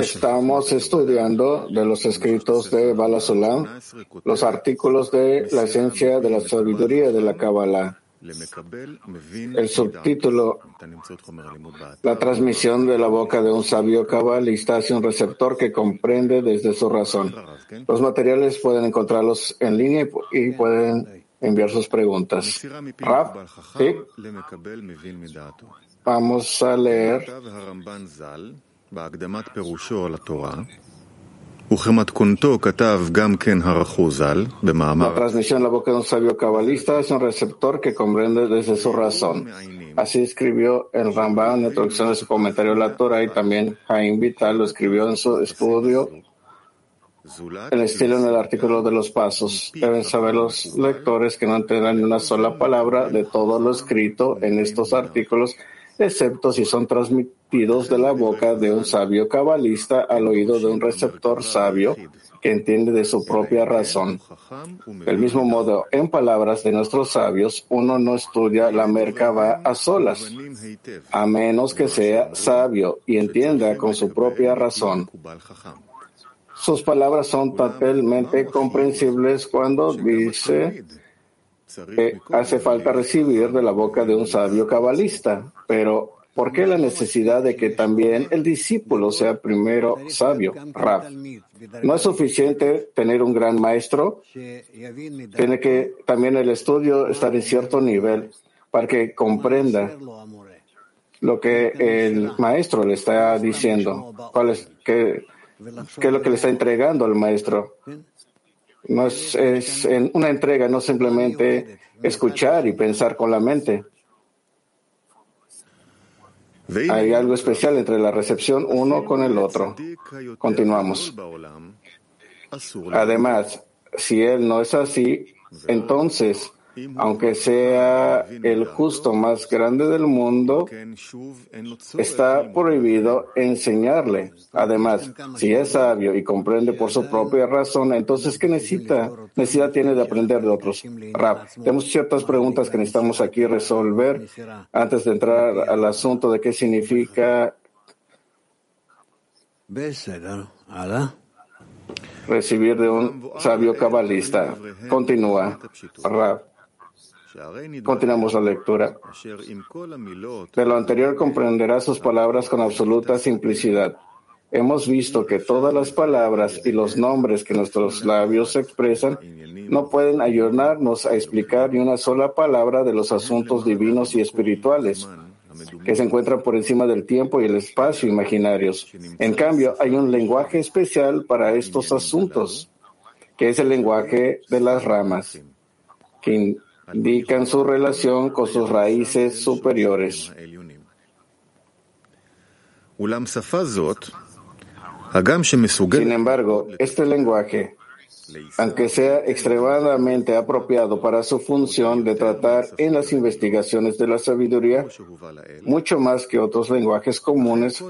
Estamos estudiando de los escritos de Balasulam los artículos de la esencia de la sabiduría de la Kabbalah. El subtítulo La transmisión de la boca de un sabio cabalista hacia un receptor que comprende desde su razón. Los materiales pueden encontrarlos en línea y pueden enviar sus preguntas. ¿sí? Vamos a leer la transmisión en la boca de un sabio cabalista es un receptor que comprende desde su razón. Así escribió el Ramban en la introducción de su comentario a la Torah y también Jaime Vital lo escribió en su estudio el estilo en el artículo de los pasos. Deben saber los lectores que no entenderán ni una sola palabra de todo lo escrito en estos artículos excepto si son transmitidos de la boca de un sabio cabalista al oído de un receptor sabio que entiende de su propia razón. Del mismo modo, en palabras de nuestros sabios, uno no estudia la Merkaba a solas, a menos que sea sabio y entienda con su propia razón. Sus palabras son totalmente comprensibles cuando dice que hace falta recibir de la boca de un sabio cabalista, pero ¿por qué la necesidad de que también el discípulo sea primero sabio? Rab. No es suficiente tener un gran maestro, tiene que también el estudio estar en cierto nivel para que comprenda lo que el maestro le está diciendo, cuál es, qué, qué es lo que le está entregando al maestro. No es, es una entrega, no simplemente escuchar y pensar con la mente. Hay algo especial entre la recepción uno con el otro. Continuamos. Además, si él no es así, entonces aunque sea el justo más grande del mundo, está prohibido enseñarle. Además, si es sabio y comprende por su propia razón, entonces ¿qué necesita? Necesidad tiene de aprender de otros. Rap, tenemos ciertas preguntas que necesitamos aquí resolver antes de entrar al asunto de qué significa recibir de un sabio cabalista. Continúa. Rap. Continuamos la lectura. De lo anterior comprenderá sus palabras con absoluta simplicidad. Hemos visto que todas las palabras y los nombres que nuestros labios expresan no pueden ayudarnos a explicar ni una sola palabra de los asuntos divinos y espirituales que se encuentran por encima del tiempo y el espacio imaginarios. En cambio, hay un lenguaje especial para estos asuntos, que es el lenguaje de las ramas, indican su relación con sus raíces superiores. Sin embargo, este lenguaje, aunque sea extremadamente apropiado para su función de tratar en las investigaciones de la sabiduría, mucho más que otros lenguajes comunes,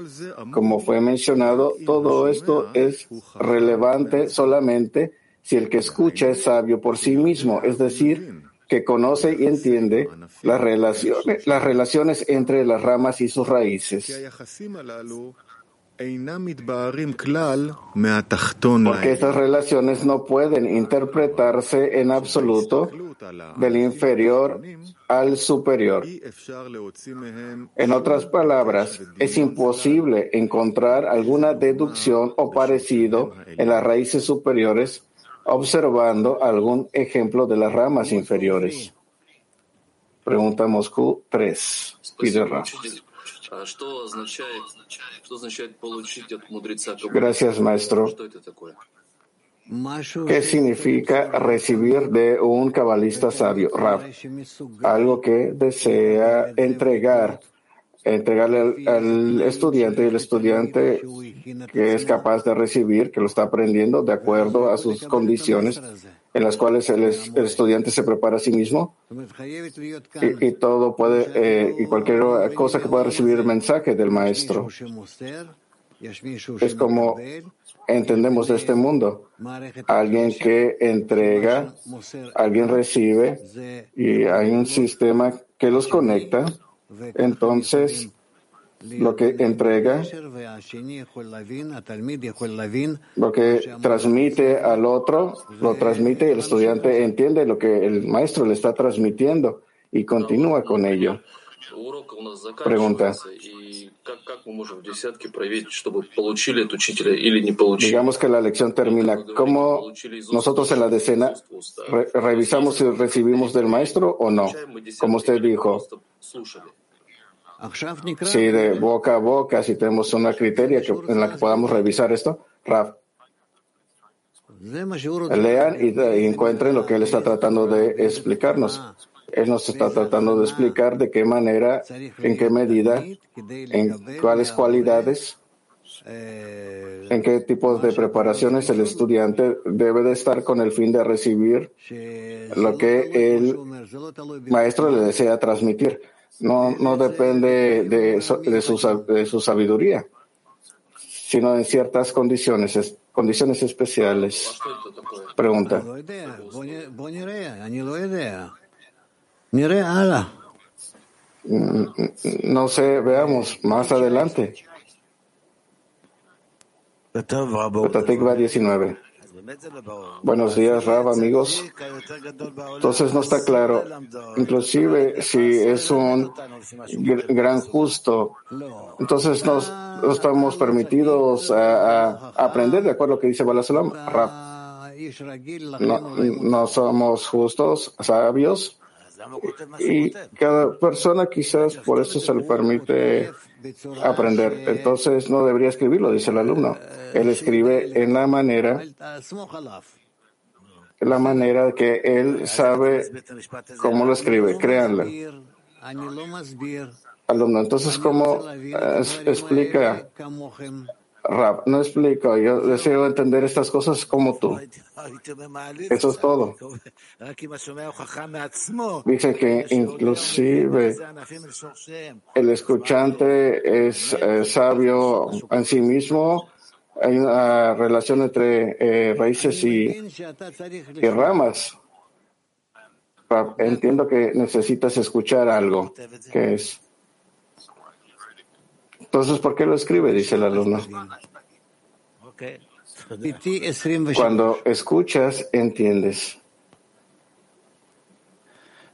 como fue mencionado, todo esto es relevante solamente si el que escucha es sabio por sí mismo, es decir, que conoce y entiende las relaciones, las relaciones entre las ramas y sus raíces. Porque estas relaciones no pueden interpretarse en absoluto del inferior al superior. En otras palabras, es imposible encontrar alguna deducción o parecido en las raíces superiores observando algún ejemplo de las ramas inferiores. Pregunta Moscú 3. Gracias, maestro. ¿Qué significa recibir de un cabalista sabio? Rab, algo que desea entregar entregarle al, estudiante y el estudiante que es capaz de recibir, que lo está aprendiendo de acuerdo a sus condiciones en las cuales el, estudiante se prepara a sí mismo y, todo puede eh, y cualquier cosa que pueda recibir el mensaje del maestro. Es como entendemos de este mundo. Alguien que entrega, alguien recibe y hay un sistema que los conecta entonces, lo que entrega, lo que transmite al otro, lo transmite y el estudiante entiende lo que el maestro le está transmitiendo y continúa con ello. Pregunta. Digamos que la lección termina. ¿Cómo nosotros en la decena revisamos si recibimos del maestro o no? Como usted dijo, si de boca a boca, si tenemos una criteria en la que podamos revisar esto, Raf. Lean y, encuentren lo que él está tratando de explicarnos. Él nos está tratando de explicar de qué manera, en qué medida, en cuáles cualidades, en qué tipos de preparaciones el estudiante debe de estar con el fin de recibir lo que el maestro le desea transmitir no, depende de, de, su, de su sabiduría, sino en ciertas condiciones, condiciones especiales. Pregunta. No sé, veamos más adelante. 19. Buenos días, Rab, amigos. Entonces no está claro, inclusive si es un gran justo, entonces no, estamos permitidos a, aprender de acuerdo a lo que dice Balasalam. Rab, no, no somos justos, sabios, y cada persona quizás por eso se le permite aprender. Entonces no debería escribirlo, dice el alumno. Él escribe en la manera, la manera que él sabe cómo lo escribe. Créanlo. Alumno, entonces, ¿cómo explica Rap, no explico, yo deseo entender estas cosas como tú. Eso es todo. Dice que inclusive el escuchante es eh, sabio en sí mismo. Hay una relación entre eh, raíces y, y ramas. entiendo que necesitas escuchar algo, que es entonces, ¿por qué lo escribe? Dice el alumno. Cuando escuchas, entiendes.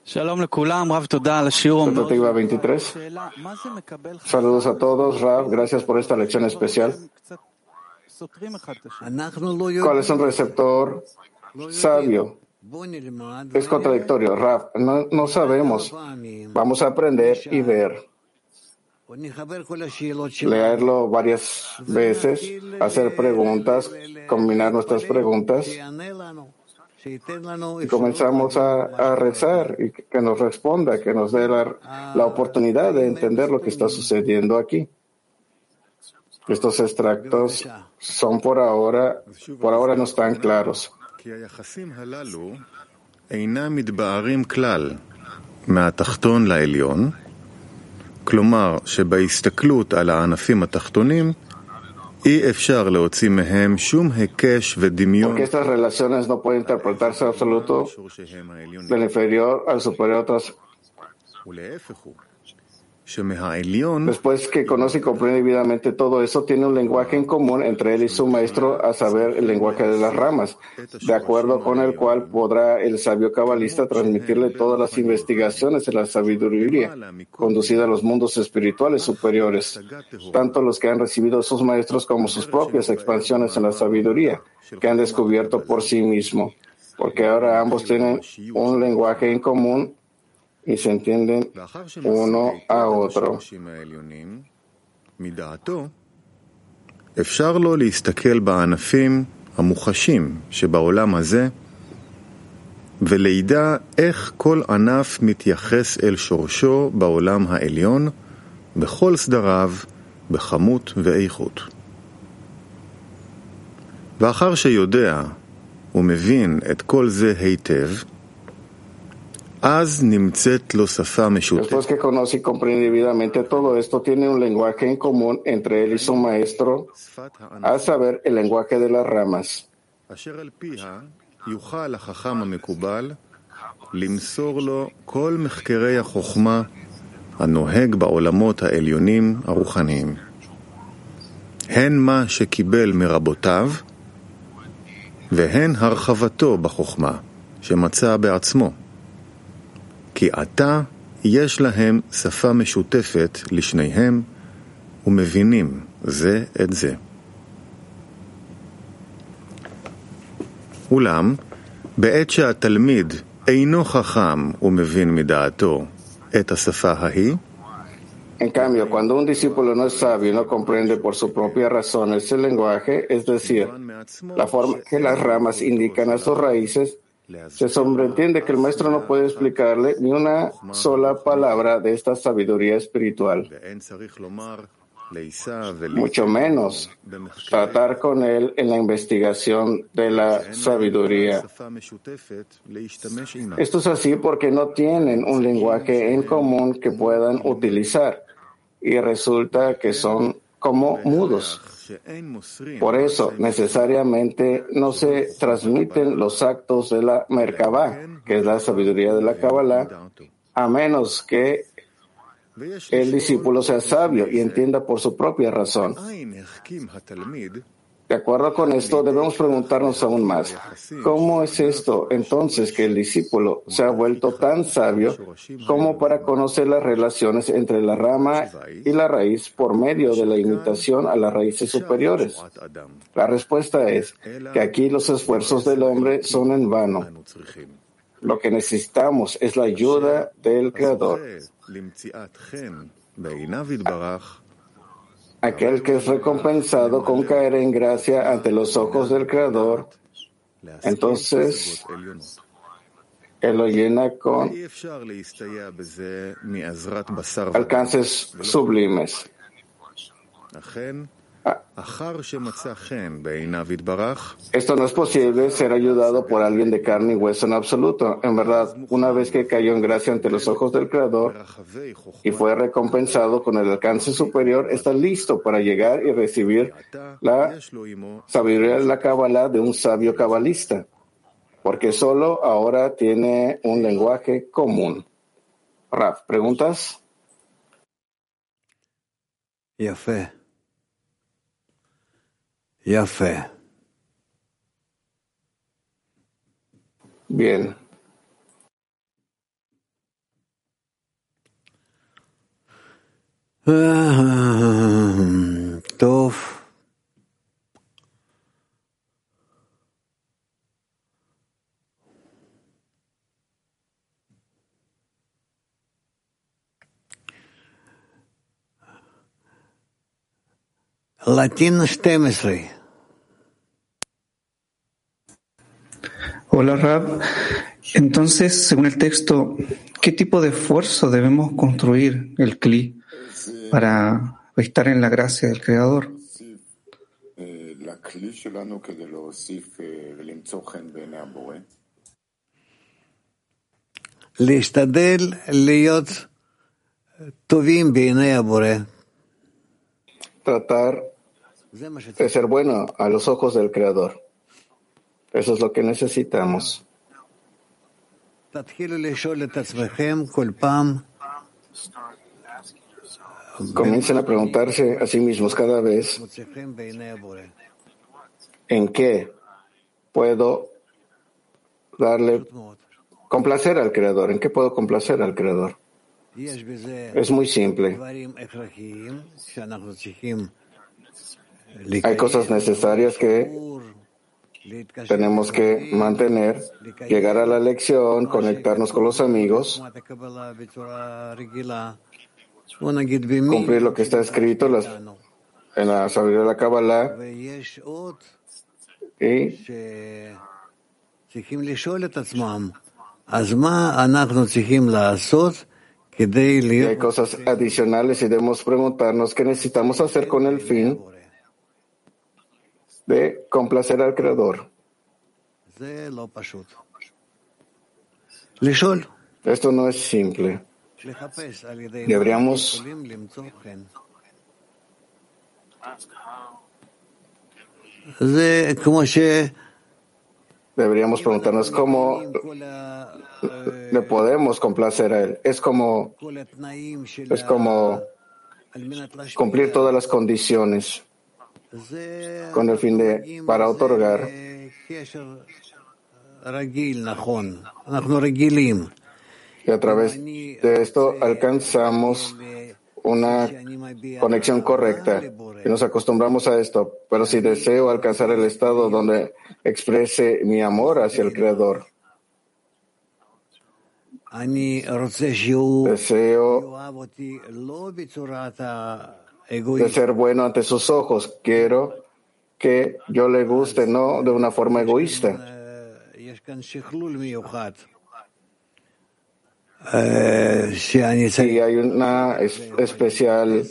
Shalom 23. Saludos a todos, Rav. Gracias por esta lección especial. ¿Cuál es un receptor sabio? Es contradictorio. Rav, no, no sabemos. Vamos a aprender y ver leerlo varias veces, hacer preguntas, combinar nuestras preguntas y comenzamos a, rezar y que nos responda, que nos dé la, la oportunidad de entender lo que está sucediendo aquí. Estos extractos son por ahora, por ahora no están claros. כלומר שבהסתכלות על הענפים התחתונים אי אפשר להוציא מהם שום היקש ודמיון. ולהפך הוא. Después que conoce y comprende debidamente todo eso, tiene un lenguaje en común entre él y su maestro, a saber, el lenguaje de las ramas, de acuerdo con el cual podrá el sabio cabalista transmitirle todas las investigaciones de la sabiduría conducida a los mundos espirituales superiores, tanto los que han recibido sus maestros como sus propias expansiones en la sabiduría que han descubierto por sí mismo, porque ahora ambos tienen un lenguaje en común y se entienden uno a otro. אפשר לו להסתכל בענפים המוחשים שבעולם הזה ולידע איך כל ענף מתייחס אל שורשו בעולם העליון בכל סדריו, בכמות ואיכות. ואחר שיודע ומבין את כל זה היטב, אז נמצאת לו שפה משותפת. אשר על פיה יוכל החכם המקובל למסור לו כל מחקרי החוכמה הנוהג בעולמות העליונים הרוחניים. הן מה שקיבל מרבותיו, והן הרחבתו בחוכמה שמצא בעצמו. כי עתה יש להם שפה משותפת לשניהם, ומבינים זה את זה. אולם, בעת שהתלמיד אינו חכם ומבין מדעתו את השפה ההיא, En cambio, cuando un discípulo no es sabio y no comprende por su propia razón ese lenguaje, es decir, la forma que las ramas indican a sus raíces, se sobreentiende que el maestro no puede explicarle ni una sola palabra de esta sabiduría espiritual, mucho menos tratar con él en la investigación de la sabiduría. Esto es así porque no tienen un lenguaje en común que puedan utilizar. Y resulta que son como mudos. Por eso, necesariamente, no se transmiten los actos de la Merkabah, que es la sabiduría de la Kabbalah, a menos que el discípulo sea sabio y entienda por su propia razón. De acuerdo con esto, debemos preguntarnos aún más, ¿cómo es esto entonces que el discípulo se ha vuelto tan sabio como para conocer las relaciones entre la rama y la raíz por medio de la imitación a las raíces superiores? La respuesta es que aquí los esfuerzos del hombre son en vano. Lo que necesitamos es la ayuda del Creador aquel que es recompensado con caer en gracia ante los ojos del Creador, entonces él lo llena con alcances sublimes. Esto no es posible ser ayudado por alguien de carne y hueso en absoluto. En verdad, una vez que cayó en gracia ante los ojos del Creador y fue recompensado con el alcance superior, está listo para llegar y recibir la sabiduría de la Kabbalah de un sabio cabalista, porque solo ahora tiene un lenguaje común. Raf, ¿preguntas? fe. Яфе. Bien. Тов. Латина 12. Hola Rab. Entonces, según el texto, ¿qué tipo de esfuerzo debemos construir el CLI para estar en la gracia del Creador? Tratar de ser bueno a los ojos del Creador. Eso es lo que necesitamos. Comiencen a preguntarse a sí mismos cada vez en qué puedo darle complacer al Creador, en qué puedo complacer al Creador. Es muy simple. Hay cosas necesarias que tenemos que mantener, llegar a la lección, conectarnos con los amigos, cumplir lo que está escrito en la sabiduría de la Kabbalah. Y y hay cosas adicionales y debemos preguntarnos qué necesitamos hacer con el fin de complacer al Creador. Esto no es simple. Deberíamos deberíamos preguntarnos cómo le podemos complacer a Él. Es como, es como cumplir todas las condiciones con el fin de, para otorgar. Y a través de esto alcanzamos una conexión correcta y nos acostumbramos a esto. Pero si deseo alcanzar el estado donde exprese mi amor hacia el Creador, deseo de ser bueno ante sus ojos. Quiero que yo le guste, no de una forma egoísta. Y hay una especial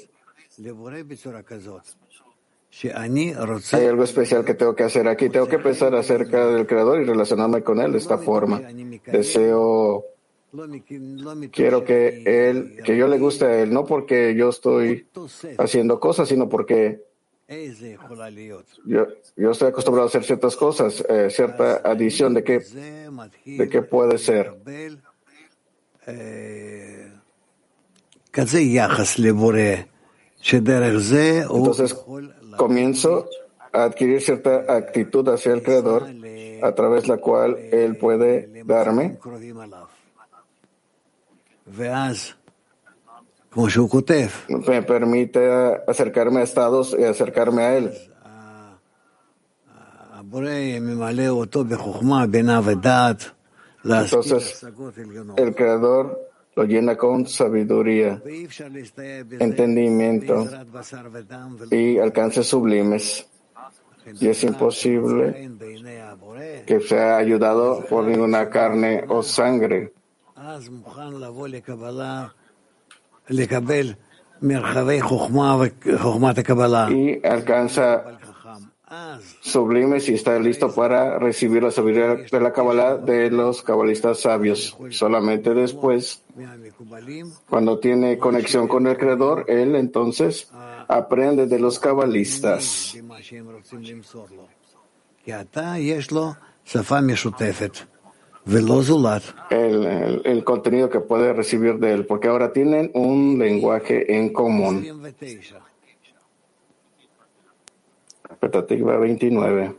hay algo especial que tengo que hacer aquí. Tengo que pensar acerca del Creador y relacionarme con Él de esta forma. Deseo, quiero que Él, que yo le guste a Él, no porque yo estoy haciendo cosas, sino porque yo, yo estoy acostumbrado a hacer ciertas cosas, eh, cierta adición de qué, de qué puede ser. Entonces comienzo a adquirir cierta actitud hacia el Creador a través de la cual Él puede darme. Me permite acercarme a estados y acercarme a Él. Entonces, el Creador lo llena con sabiduría, entendimiento y alcances sublimes. Y es imposible que sea ayudado por ninguna carne o sangre. Y alcanza sublimes y está listo para recibir la sabiduría de la Kabbalah de los cabalistas sabios. Solamente después, cuando tiene conexión con el Creador, él entonces aprende de los cabalistas. El, el, contenido que puede recibir de él, porque ahora tienen un lenguaje en común. Expectativa 29.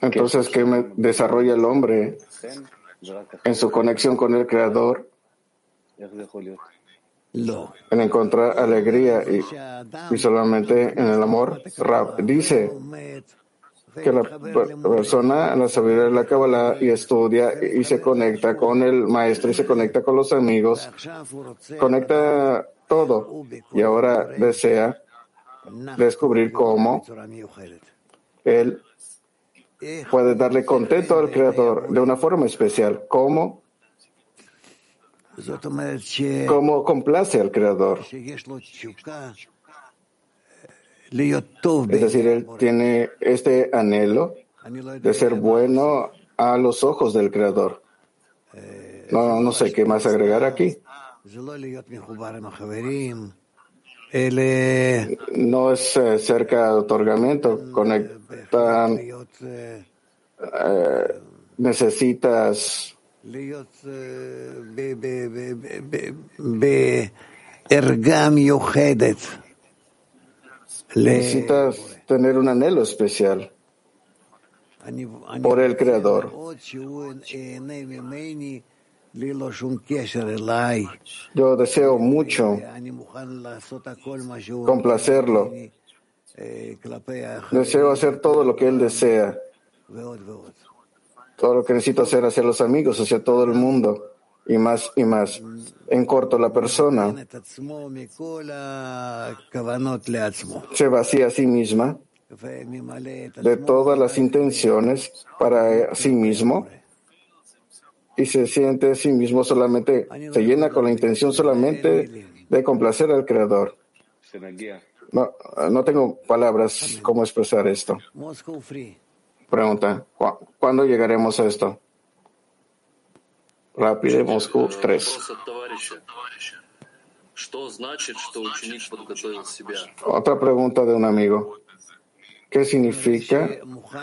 Entonces, ¿qué desarrolla el hombre en su conexión con el Creador? En encontrar alegría y, solamente en el amor. Rab dice que la persona, la sabiduría de la Kabbalah y estudia y se conecta con el maestro y se conecta con los amigos, conecta todo y ahora desea descubrir cómo él puede darle contento al Creador de una forma especial, cómo, cómo complace al Creador. Es decir, él tiene este anhelo de ser bueno a los ojos del Creador. No, no sé qué más agregar aquí. No es eh, cerca de otorgamiento, eh, necesitas necesitas tener un anhelo especial por el Creador. Yo deseo mucho complacerlo. Deseo hacer todo lo que él desea. Todo lo que necesito hacer hacia los amigos, hacia todo el mundo. Y más y más. En corto, la persona se vacía a sí misma de todas las intenciones para sí mismo y se siente a sí mismo solamente, se llena con la intención solamente de complacer al Creador. No, no tengo palabras cómo expresar esto. Pregunta, ¿cuándo llegaremos a esto? Rápido, Moscú 3. Otra pregunta de un amigo. ¿Qué significa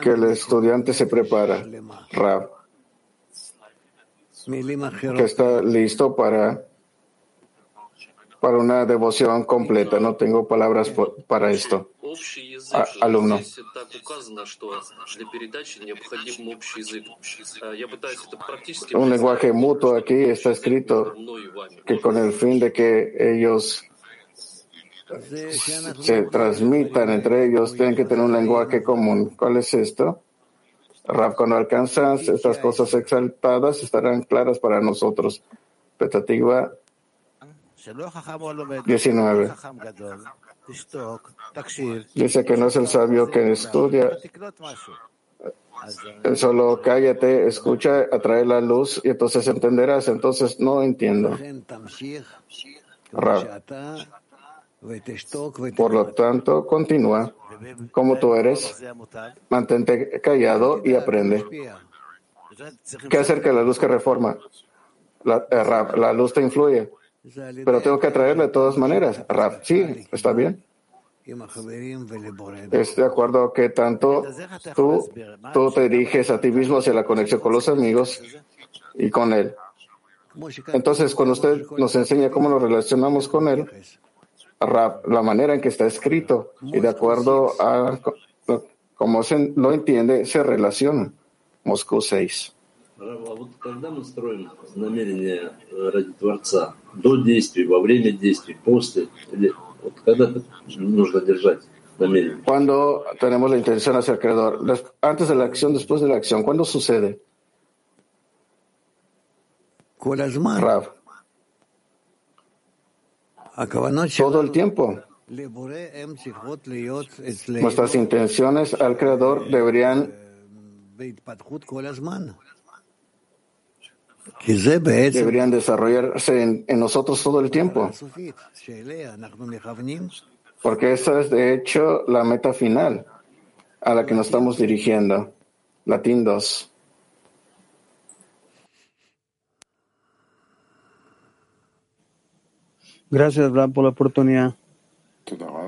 que el estudiante se prepara? Rab. Que está listo para, para una devoción completa. No tengo palabras por- para esto. A- alumno. Un lenguaje mutuo aquí está escrito que con el fin de que ellos se transmitan entre ellos, tienen que tener un lenguaje común. ¿Cuál es esto? Rab, cuando alcanzas estas cosas exaltadas, estarán claras para nosotros. Petatigua 19. Dice que no es el sabio que estudia, solo cállate, escucha, atrae la luz y entonces entenderás. Entonces no entiendo. Por lo tanto, continúa como tú eres, mantente callado y aprende. ¿Qué hacer que la luz que reforma? La, eh, la luz te influye, pero tengo que atraerla de todas maneras. Rab, sí, está bien. Es de acuerdo que tanto tú, tú te diriges a ti mismo hacia la conexión con los amigos y con él. Entonces, cuando usted nos enseña cómo nos relacionamos con él, Rab, la manera en que está escrito y de acuerdo a cómo se lo entiende, se relaciona. Moscú 6. А вот когда мы строим намерение э, ради Творца, до действий, во время действий, после, или вот когда? Cuando tenemos la intención hacia el Creador, antes de la acción, después de la acción, ¿cuándo sucede? Todo el tiempo. Nuestras intenciones al Creador deberían deberían desarrollarse en, nosotros todo el tiempo. Porque esa es, de hecho, la meta final a la que nos estamos dirigiendo. Latín 2. Gracias, Brad, por la oportunidad.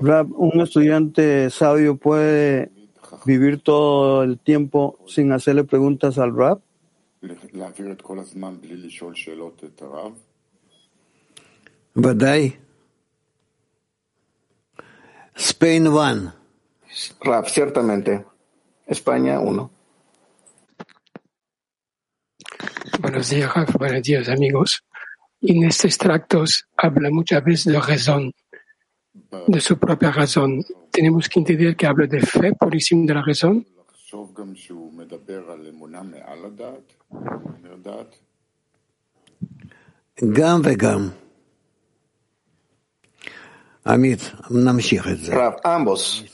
Brad, un estudiante sabio puede vivir todo el tiempo sin hacerle preguntas al Rap. להעביר את כל הזמן בלי לשאול שאלות את הרב? ודאי. ספיין 1, Rab, ciertamente. España 1. Buenos días, Raf. Buenos días, amigos. En estos extractos habla muchas veces de razón, de su propia razón. Tenemos que entender que habla de fe por encima de la razón. Gam vegam. Amit, Rab, ambos.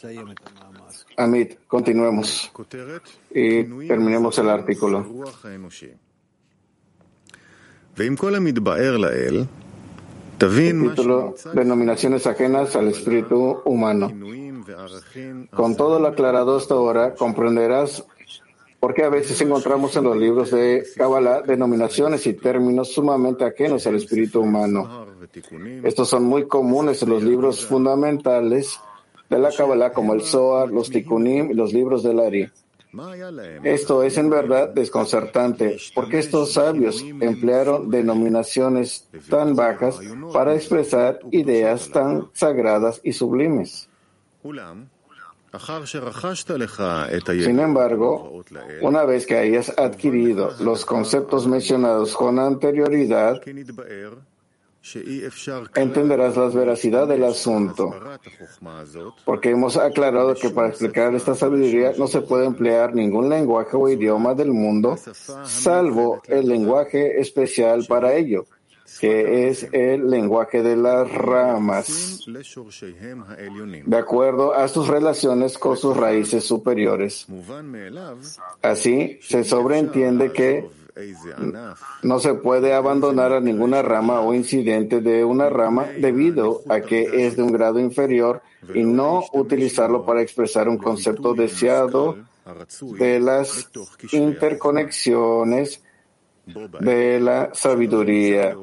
Amit, continuemos y terminemos el artículo. El título, denominaciones ajenas al espíritu humano. Con todo lo aclarado hasta ahora, comprenderás porque a veces encontramos en los libros de Kabbalah denominaciones y términos sumamente ajenos al espíritu humano. Estos son muy comunes en los libros fundamentales de la Kabbalah como el Zohar, los Tikkunim y los libros del Ari. Esto es en verdad desconcertante, porque estos sabios emplearon denominaciones tan bajas para expresar ideas tan sagradas y sublimes. Sin embargo, una vez que hayas adquirido los conceptos mencionados con anterioridad, entenderás la veracidad del asunto, porque hemos aclarado que para explicar esta sabiduría no se puede emplear ningún lenguaje o idioma del mundo, salvo el lenguaje especial para ello, que es el lenguaje de las ramas, de acuerdo a sus relaciones con sus raíces superiores. Así se sobreentiende que no se puede abandonar a ninguna rama o incidente de una rama debido a que es de un grado inferior y no utilizarlo para expresar un concepto deseado de las interconexiones de la sabiduría,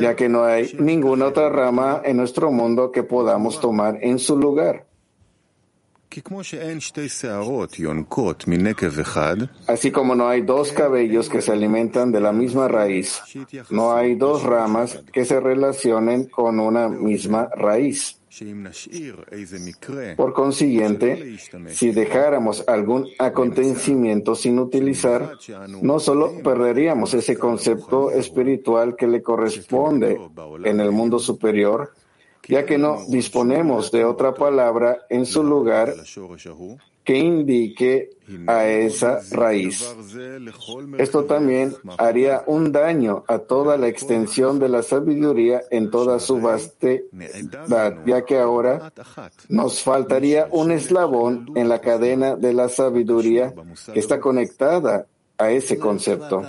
ya que no hay ninguna otra rama en nuestro mundo que podamos tomar en su lugar. Así como no hay dos cabellos que se alimentan de la misma raíz, no hay dos ramas que se relacionen con una misma raíz. Por consiguiente, si dejáramos algún acontecimiento sin utilizar, no solo perderíamos ese concepto espiritual que le corresponde en el mundo superior, ya que no disponemos de otra palabra en su lugar que indique a esa raíz. Esto también haría un daño a toda la extensión de la sabiduría en toda su vastedad, ya que ahora nos faltaría un eslabón en la cadena de la sabiduría que está conectada a ese concepto.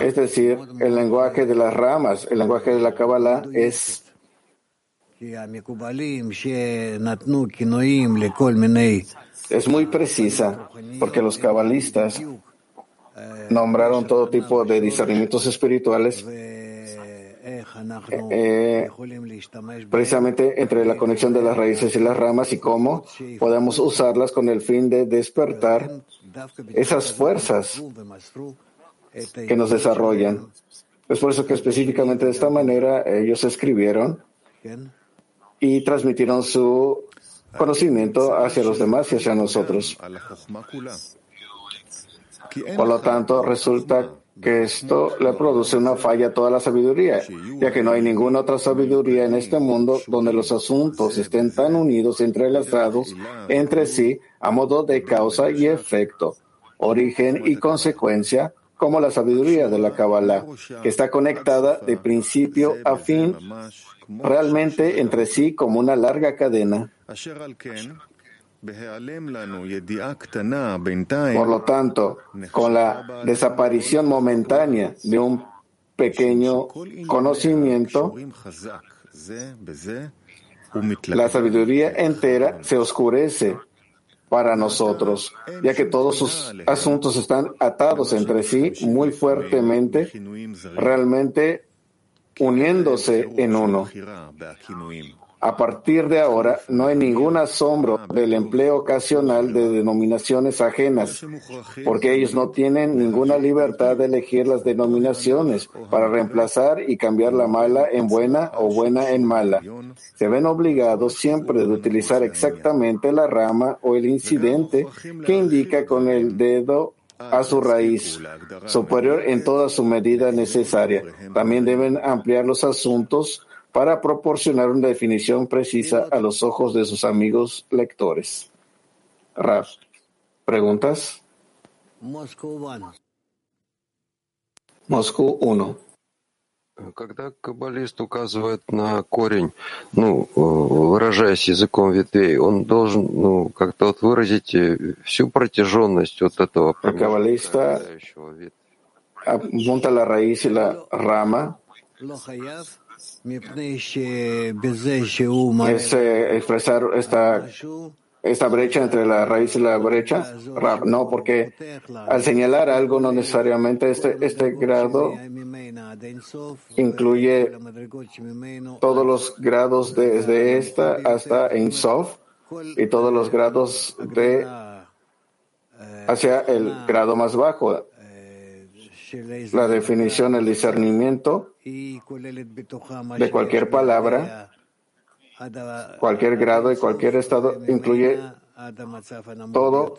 Es decir, el lenguaje de las ramas, el lenguaje de la Kabbalah es es muy precisa porque los cabalistas nombraron todo tipo de discernimientos espirituales eh, precisamente entre la conexión de las raíces y las ramas y cómo podemos usarlas con el fin de despertar esas fuerzas que nos desarrollan. Es por eso que específicamente de esta manera ellos escribieron y transmitieron su conocimiento hacia los demás y hacia nosotros. Por lo tanto, resulta que esto le produce una falla a toda la sabiduría, ya que no hay ninguna otra sabiduría en este mundo donde los asuntos estén tan unidos, entrelazados entre sí, a modo de causa y efecto, origen y consecuencia, como la sabiduría de la Kabbalah, que está conectada de principio a fin realmente entre sí como una larga cadena. Por lo tanto, con la desaparición momentánea de un pequeño conocimiento, la sabiduría entera se oscurece para nosotros, ya que todos sus asuntos están atados entre sí muy fuertemente, realmente uniéndose en uno. A partir de ahora, no hay ningún asombro del empleo ocasional de denominaciones ajenas, porque ellos no tienen ninguna libertad de elegir las denominaciones para reemplazar y cambiar la mala en buena o buena en mala. Se ven obligados siempre de utilizar exactamente la rama o el incidente que indica con el dedo a su raíz superior en toda su medida necesaria. También deben ampliar los asuntos para proporcionar una definición precisa a los ojos de sus amigos lectores. Raf, ¿preguntas? Moscú 1. Когда каббалист указывает на корень, ну, выражаясь языком ветвей, он должен, ну, как-то вот выразить всю протяженность вот этого каббалиста apunta la raíz y la rama es expresar esta esta brecha entre la raíz y la brecha? No, porque al señalar algo no necesariamente este, este grado incluye todos los grados desde esta hasta Sof y todos los grados de hacia el grado más bajo. La definición, el discernimiento de cualquier palabra Cualquier grado y cualquier estado incluye todo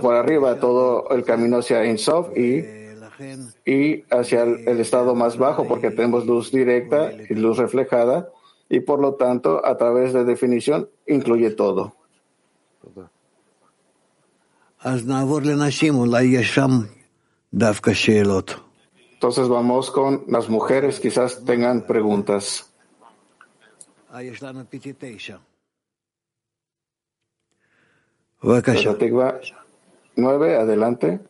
por arriba, todo el camino hacia Insof y, y hacia el, estado más bajo, porque tenemos luz directa y luz reflejada, y por lo tanto, a través de definición, incluye todo. Entonces vamos con las mujeres, quizás tengan preguntas. Nueve, adelante.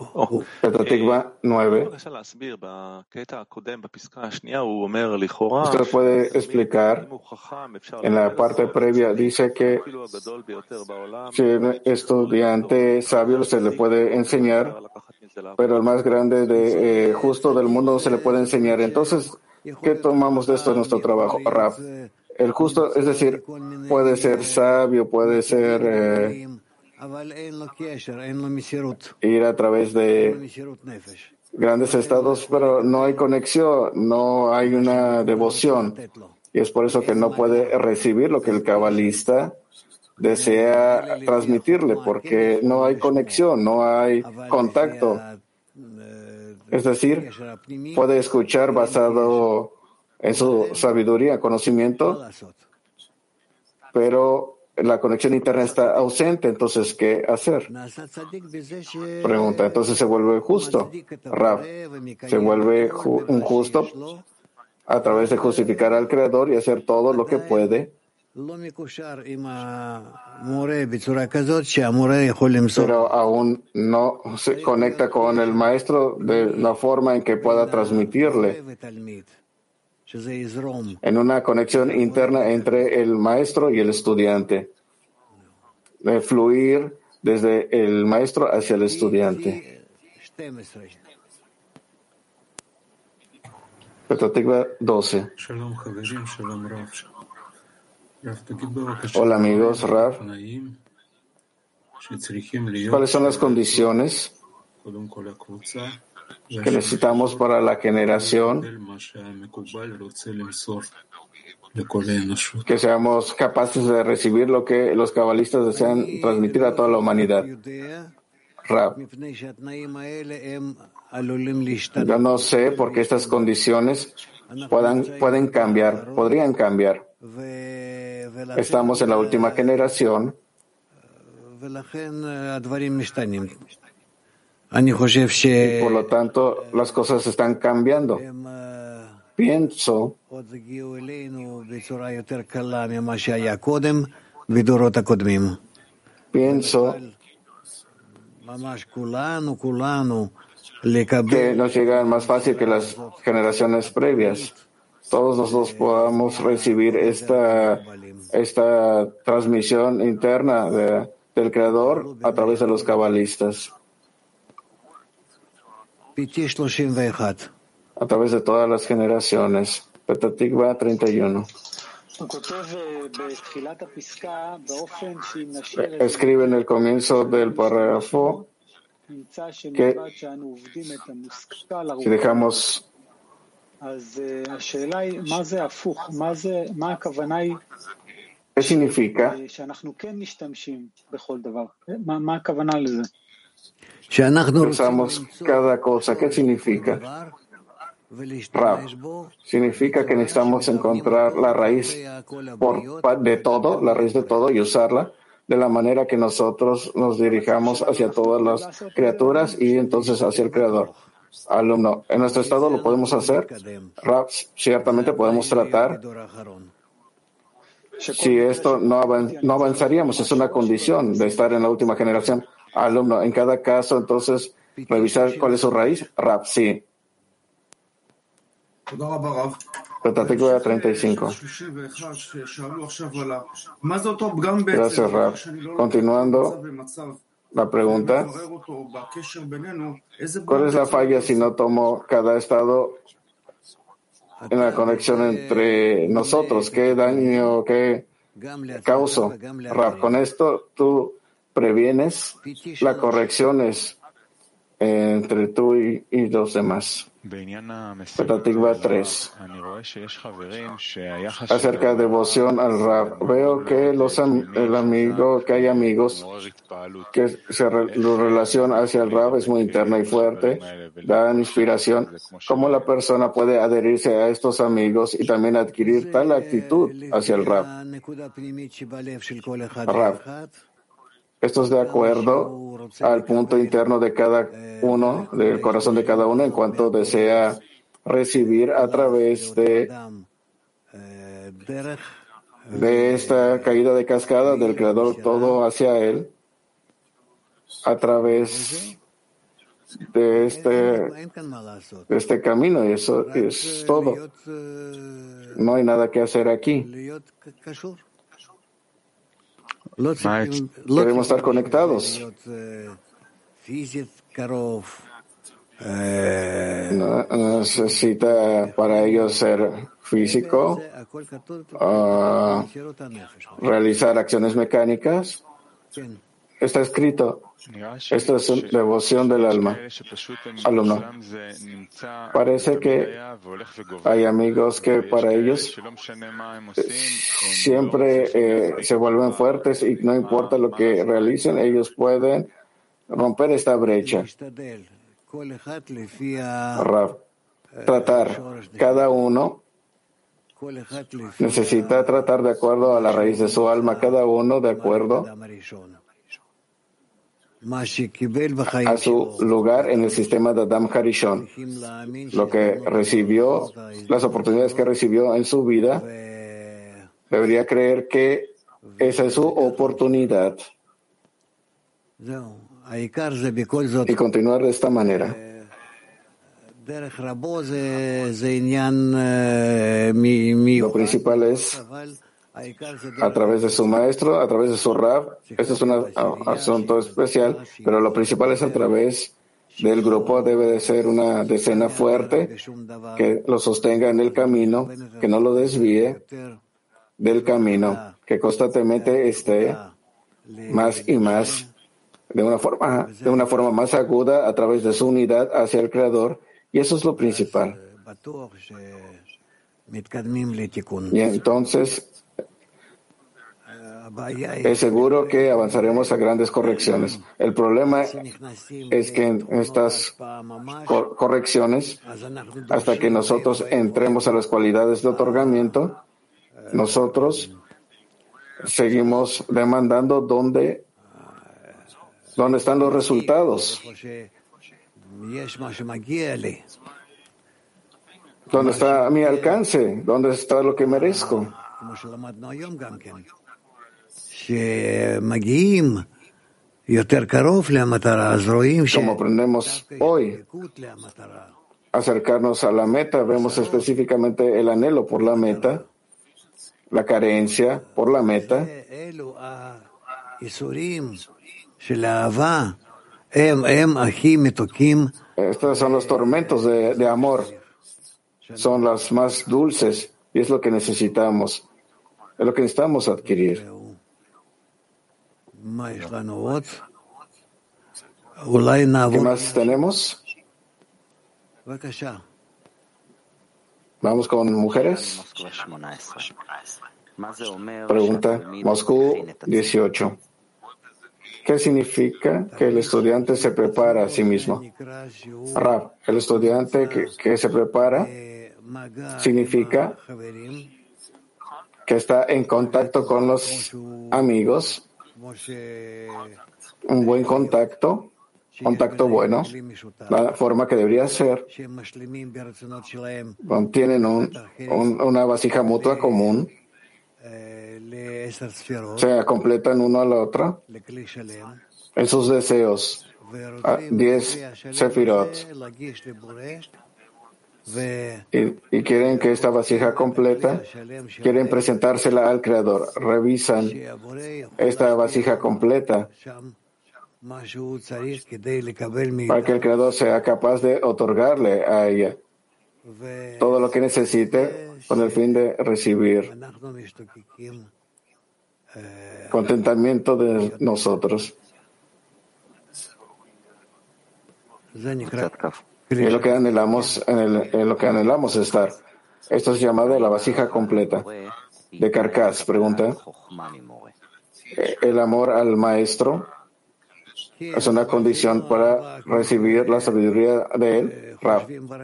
Tecva 9, adelante. Petatikva 9. Usted puede explicar, en la parte previa dice que si un estudiante sabio se le puede enseñar, pero el más grande de eh, justo del mundo se le puede enseñar. Entonces, ¿qué tomamos de esto en nuestro trabajo? Raf. El justo, es decir, puede ser sabio, puede ser eh, ir a través de grandes estados, pero no hay conexión, no hay una devoción. Y es por eso que no puede recibir lo que el cabalista desea transmitirle, porque no hay conexión, no hay contacto. Es decir, puede escuchar basado en su sabiduría, conocimiento, pero la conexión interna está ausente, entonces, ¿qué hacer? Pregunta, entonces se vuelve justo. Se vuelve un justo a través de justificar al Creador y hacer todo lo que puede. Pero aún no se conecta con el maestro de la forma en que pueda transmitirle en una conexión interna entre el maestro y el estudiante, de fluir desde el maestro hacia el estudiante. Petatikva 12. Hola amigos, Rav. ¿Cuáles son las condiciones que necesitamos para la generación, que seamos capaces de recibir lo que los cabalistas desean transmitir a toda la humanidad. Rab. Yo no sé por qué estas condiciones puedan, pueden cambiar, podrían cambiar. Estamos en la última generación y por lo tanto, las cosas están cambiando. Pienso pienso que nos llega más fácil que las generaciones previas. Todos nosotros podamos recibir esta, esta transmisión interna del Creador a través de los cabalistas. A través de todas las generaciones. Petatikva 31. Escribe en el comienzo del párrafo que si dejamos ¿Qué significa? Usamos cada cosa. ¿Qué significa? Rab. Significa que necesitamos encontrar la raíz de todo, la raíz de todo y usarla de la manera que nosotros nos dirijamos hacia todas las criaturas y entonces hacia el Creador. Alumno, en nuestro estado lo podemos hacer. Rab, ciertamente podemos tratar. Si esto no, avanzaríamos, es una condición de estar en la última generación alumno. En cada caso, entonces, revisar cuál es su raíz. Rap, sí. Petatikva 35. Gracias, Rap. Continuando la pregunta. ¿Cuál es la falla si no tomo cada estado en la conexión entre nosotros? ¿Qué daño, qué causo? Rap, con esto tú previenes la corrección es entre tú y, y los demás. Petatikva 3. Acerca de devoción al Rab, veo que los el amigo, que hay amigos que se la relación hacia el Rab es muy interna y fuerte, dan inspiración. ¿Cómo la persona puede adherirse a estos amigos y también adquirir tal actitud hacia el Rab? Rab. Esto es de acuerdo al punto interno de cada uno, del corazón de cada uno, en cuanto desea recibir a través de, de esta caída de cascada del Creador todo hacia Él, a través de este, de este camino y eso es todo. No hay nada que hacer aquí. Queremos estar conectados. No necesita para ellos ser físico, ah, realizar acciones mecánicas. Está escrito. Esto es devoción del alma. Alumno. Parece que hay amigos que para ellos siempre eh, se vuelven fuertes y no importa lo que realicen, ellos pueden romper esta brecha. Tratar cada uno necesita tratar de acuerdo a la raíz de su alma, cada uno de acuerdo a su lugar en el sistema de Adam Harishon, lo que recibió, las oportunidades que recibió en su vida, debería creer que esa es su oportunidad y continuar de esta manera. Lo principal es a través de su maestro, a través de su rab. Esto es un asunto especial, pero lo principal es a través del grupo. Debe de ser una decena fuerte que lo sostenga en el camino, que no lo desvíe del camino, que constantemente esté más y más de una forma, de una forma más aguda a través de su unidad hacia el Creador. Y eso es lo principal. Y entonces es seguro que avanzaremos a grandes correcciones. El problema es que en estas correcciones, hasta que nosotros entremos a las cualidades de otorgamiento, nosotros seguimos demandando dónde, dónde están los resultados. ¿Dónde está mi alcance? ¿Dónde está lo que merezco? Como aprendemos hoy, acercarnos a la meta, vemos específicamente el anhelo por la meta, la carencia por la meta. Estos son los tormentos de, de amor, son las más dulces y es lo que necesitamos, es lo que necesitamos adquirir. ¿Qué más tenemos? Vamos con mujeres. Pregunta Moscú 18. ¿Qué significa que el estudiante se prepara a sí mismo? Rab, el estudiante que, que se prepara significa que está en contacto con los amigos un buen contacto, contacto bueno, la forma que debería ser. Tienen una vasija mutua común, se completan uno a la otra en sus deseos. Diez sefirot. Y, quieren que esta vasija completa, quieren presentársela al Creador. Revisan esta vasija completa para que el Creador sea capaz de otorgarle a ella todo lo que necesite con el fin de recibir contentamiento de nosotros. Es lo que anhelamos, en, lo que anhelamos estar. Esto es llamado la vasija completa. De Carcas, pregunta. El amor al maestro es una condición para recibir la sabiduría de él.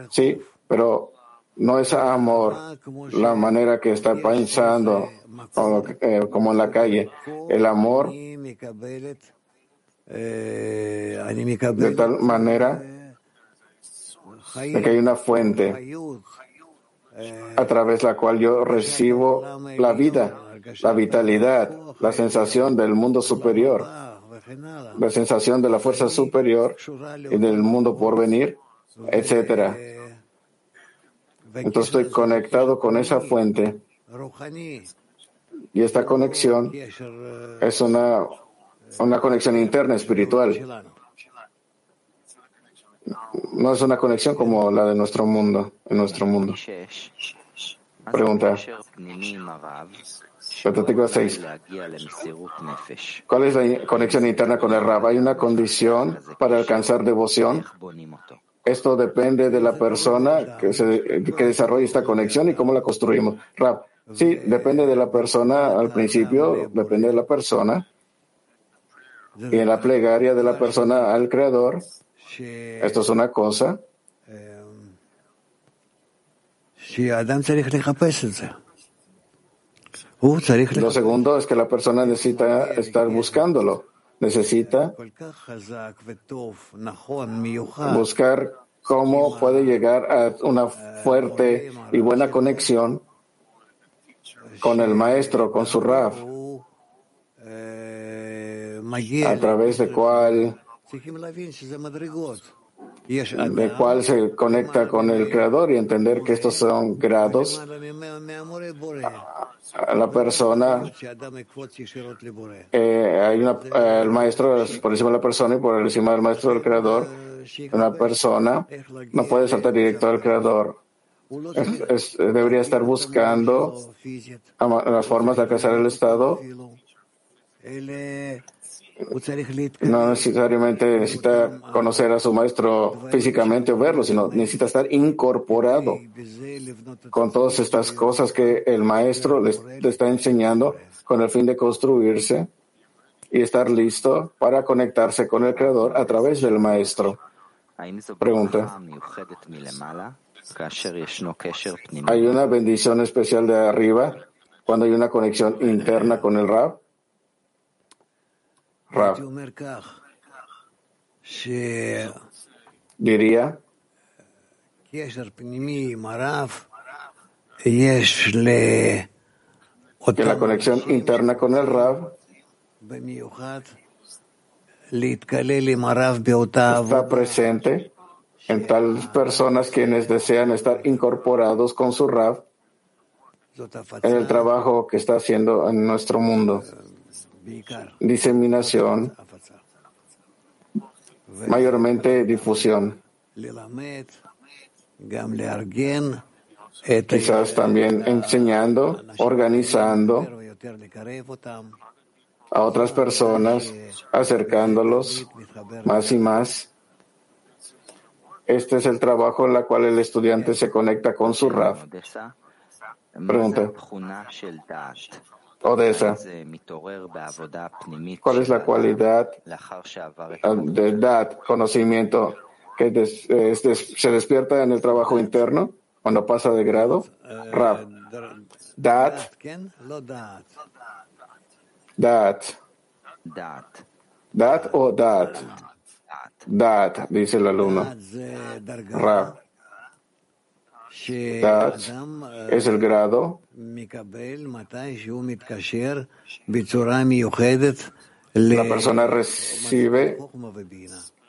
Sí, pero no es amor la manera que está pensando eh, como en la calle. El amor de tal manera que hay una fuente a través de la cual yo recibo la vida, la vitalidad, la sensación del mundo superior. la sensación de la fuerza superior y del mundo por venir, etcétera. Entonces estoy conectado con esa fuente y esta conexión es una, una conexión interna espiritual. No es una conexión como la de nuestro mundo, en nuestro mundo. Pregunta. Patético 6. ¿Cuál es la conexión interna con el Rab? ¿Hay una condición para alcanzar devoción? Esto depende de la persona que, se, que desarrolla esta conexión y cómo la construimos. Rab, sí, depende de la persona al principio, depende de la persona. Y en la plegaria de la persona al Creador, esto es una cosa. Lo segundo es que la persona necesita estar buscándolo, necesita buscar cómo puede llegar a una fuerte y buena conexión con el maestro, con su Raf, a través de cual de cual se conecta con el Creador y entender que estos son grados a la persona. Eh, hay una, eh, el maestro por encima de la persona y por encima del maestro del Creador. Una persona no puede saltar directo al Creador. Es, es, debería estar buscando las formas de alcanzar el estado no necesariamente necesita conocer a su maestro físicamente o verlo, sino necesita estar incorporado con todas estas cosas que el maestro le, está enseñando con el fin de construirse y estar listo para conectarse con el creador a través del maestro. Pregunta. ¿Hay una bendición especial de arriba cuando hay una conexión interna con el Rab? Rav. Diría que la conexión interna con el Rav está presente en tales personas quienes desean estar incorporados con su Rav en el trabajo que está haciendo en nuestro mundo diseminación, mayormente difusión. Quizás también enseñando, organizando a otras personas, acercándolos más y más. Este es el trabajo en el cual el estudiante se conecta con su RAF. Pregunta. Odessa. ¿Cuál es la cualidad de edad, conocimiento que se despierta en el trabajo interno cuando pasa de grado? Rap. Dat. Dat. Dat o dat. Dat, dice el alumno. Rap. Es el grado la persona recibe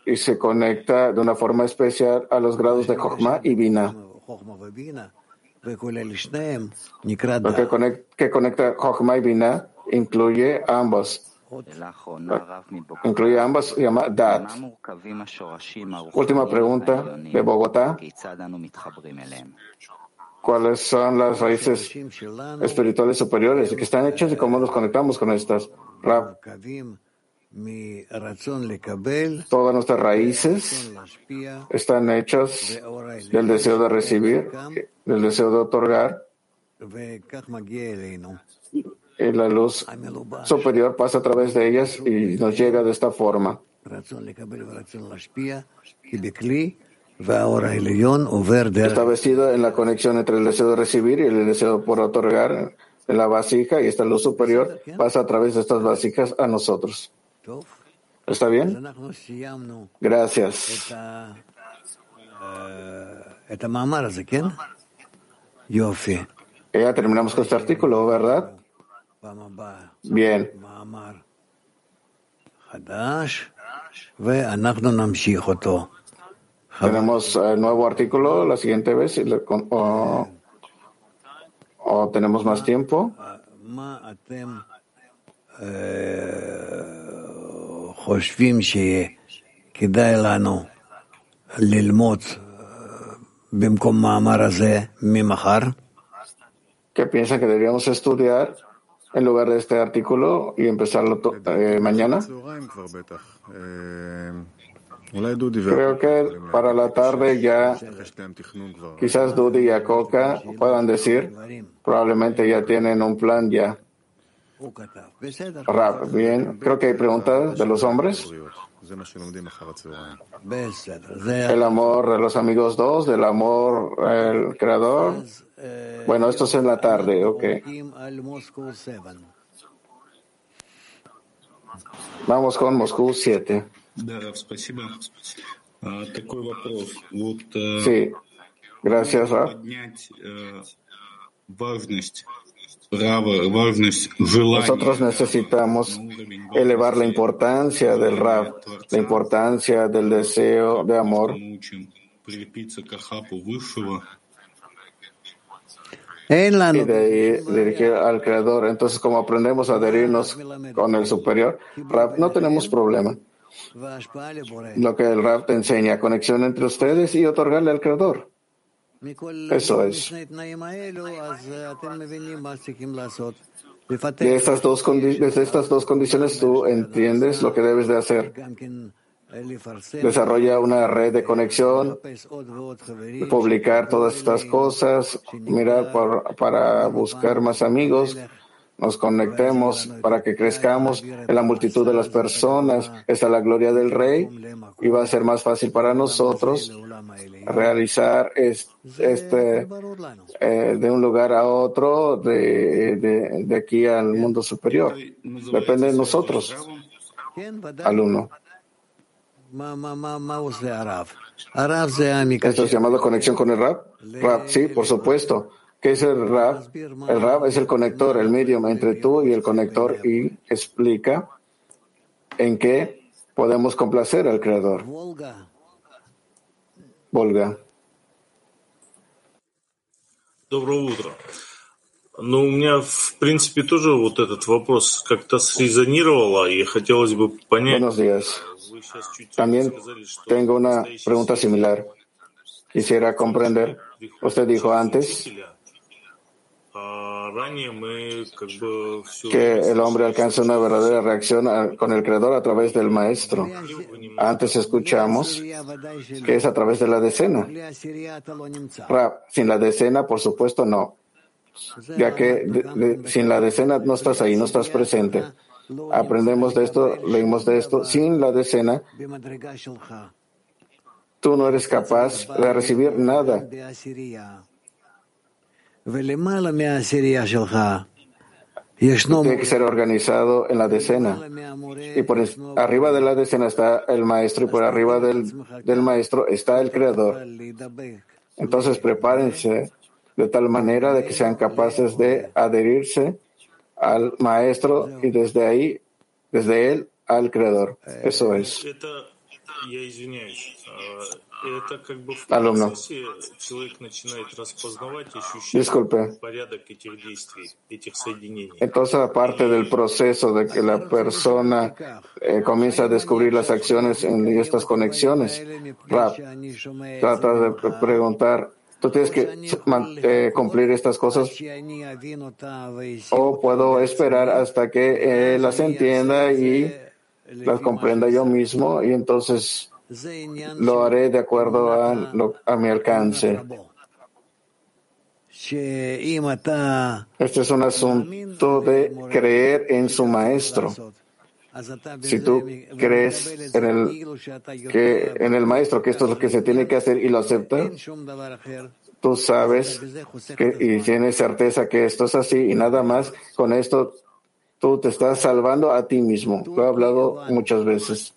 y se conecta de una forma especial a los grados de Chokhmah y Bina. Lo que conecta, que conecta y Bina incluye ambos. Incluye ambos, se llama Dat. Última pregunta de Bogotá. ¿Cuáles son las raíces espirituales superiores y que están hechas y cómo nos conectamos con estas? Todas nuestras raíces están hechas del deseo de recibir, del deseo de otorgar. Y la luz superior pasa a través de ellas y nos llega de esta forma. Está vestido en la conexión entre el deseo de recibir y el deseo por otorgar en la vasija y esta luz superior pasa a través de estas vasijas a nosotros. ¿Está bien? Gracias. Ya terminamos con este artículo, ¿verdad? Bien. Tenemos uh, nuevo artículo la siguiente vez o, o tenemos más tiempo. ¿Qué piensan que deberíamos estudiar en lugar de este artículo y empezarlo eh, mañana? Creo que para la tarde ya quizás Dudi y Akoka puedan decir, probablemente ya tienen un plan ya. Bien, creo que hay preguntas de los hombres. El amor a los amigos dos, del amor al creador. Bueno, esto es en la tarde, ok. Vamos con Moscú 7. Sí, gracias. ¿ah? Raf. Nosotros necesitamos elevar la importancia del Rav, la importancia del deseo de amor. Y de ahí dirigir al Creador. Entonces, como aprendemos a adherirnos con el superior, Rav, no tenemos problema. Lo que el Rav te enseña, conexión entre ustedes y otorgarle al Creador. Eso es. De estas, dos desde estas dos condiciones tú entiendes lo que debes de hacer. Desarrolla una red de conexión, publicar todas estas cosas, mirar para buscar más amigos, nos conectemos para que crezcamos en la multitud de las personas. Está la gloria del Rey y va a ser más fácil para nosotros realizar este, eh, de un lugar a otro, de, de, aquí al mundo superior. Depende de nosotros, alumno. ¿Esto es llamado conexión con el rap, Rab, sí, por supuesto. ¿Qué es el RAB? El RAB es el conector, el medium entre tú y el conector y explica en qué podemos complacer al Creador. Volga. Доброе утро. Ну, у меня, в принципе, тоже вот этот вопрос как-то срезонировало, и хотелось бы понять... Buenos días. También tengo una pregunta similar. Quisiera comprender. Usted dijo antes que el hombre alcance una verdadera reacción con el Creador a través del Maestro. Antes escuchamos que es a través de la decena. sin la decena, por supuesto, no, ya que sin la decena no estás ahí, no estás presente. Aprendemos de esto, leímos de esto. Sin la decena, tú no eres capaz de recibir nada tiene que ser organizado en la decena. Y por arriba de la decena está el maestro y por arriba del, maestro está el creador. Entonces prepárense de tal manera de que sean capaces de adherirse al maestro y desde ahí, desde él al creador. Eso es alumno. Disculpe. Entonces, aparte del proceso de que la persona eh, comienza a descubrir las acciones y estas conexiones, Rap, tratas de preguntar tú tienes que eh, cumplir estas cosas o puedo esperar hasta que eh, las entienda y las comprenda yo mismo y entonces lo haré de acuerdo a, mi alcance. Este es un asunto de creer en su maestro. Si tú crees en el, en el maestro que esto es lo que se tiene que hacer y lo aceptas, tú sabes y tienes certeza que esto es así y nada más, con esto tú te estás salvando a ti mismo. Lo he hablado muchas veces.